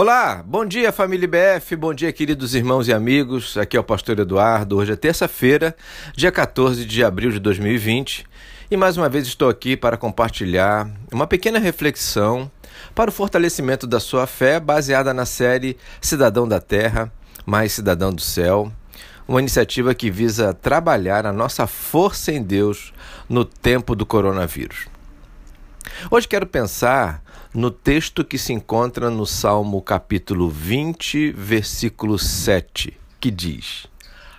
Olá, bom dia família IBF, bom dia queridos irmãos e amigos. Aqui é o pastor Eduardo. Hoje é terça-feira, dia 14 de abril de 2020, e mais uma vez estou aqui para compartilhar uma pequena reflexão para o fortalecimento da sua fé, baseada na série Cidadão da Terra, mais Cidadão do Céu, uma iniciativa que visa trabalhar a nossa força em Deus no tempo do coronavírus. Hoje quero pensar no texto que se encontra no Salmo capítulo 20, versículo 7, que diz: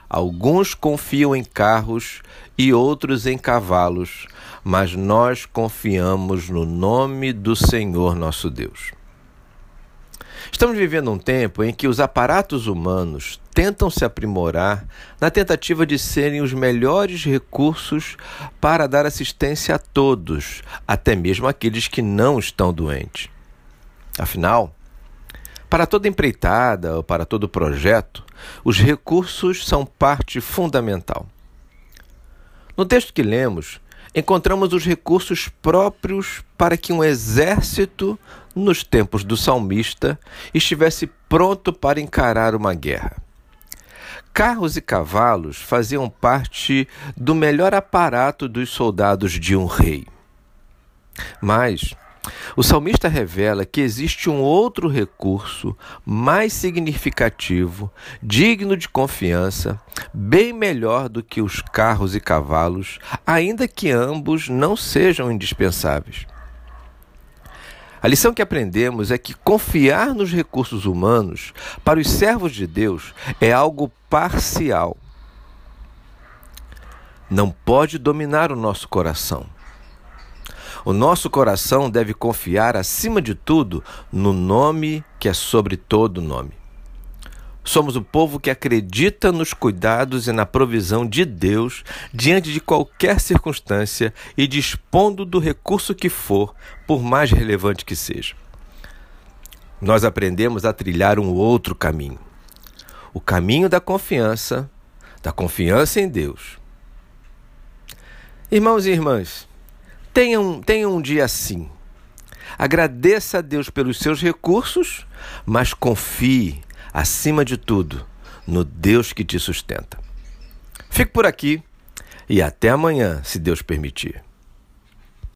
Alguns confiam em carros e outros em cavalos, mas nós confiamos no nome do Senhor nosso Deus. Estamos vivendo um tempo em que os aparatos humanos tentam se aprimorar na tentativa de serem os melhores recursos para dar assistência a todos, até mesmo aqueles que não estão doentes. Afinal, para toda empreitada ou para todo projeto, os recursos são parte fundamental. No texto que lemos, encontramos os recursos próprios para que um exército, nos tempos do salmista, estivesse pronto para encarar uma guerra. Carros e cavalos faziam parte do melhor aparato dos soldados de um rei. Mas o salmista revela que existe um outro recurso mais significativo, digno de confiança, bem melhor do que os carros e cavalos, ainda que ambos não sejam indispensáveis. A lição que aprendemos é que confiar nos recursos humanos para os servos de Deus é algo parcial. Não pode dominar o nosso coração. O nosso coração deve confiar, acima de tudo, no nome que é sobre todo nome. Somos o povo que acredita nos cuidados e na provisão de Deus diante de qualquer circunstância e dispondo do recurso que for, por mais relevante que seja. Nós aprendemos a trilhar um outro caminho. O caminho da confiança, da confiança em Deus. Irmãos e irmãs, Tenha um, tenha um dia assim. Agradeça a Deus pelos seus recursos, mas confie, acima de tudo, no Deus que te sustenta. Fique por aqui e até amanhã, se Deus permitir.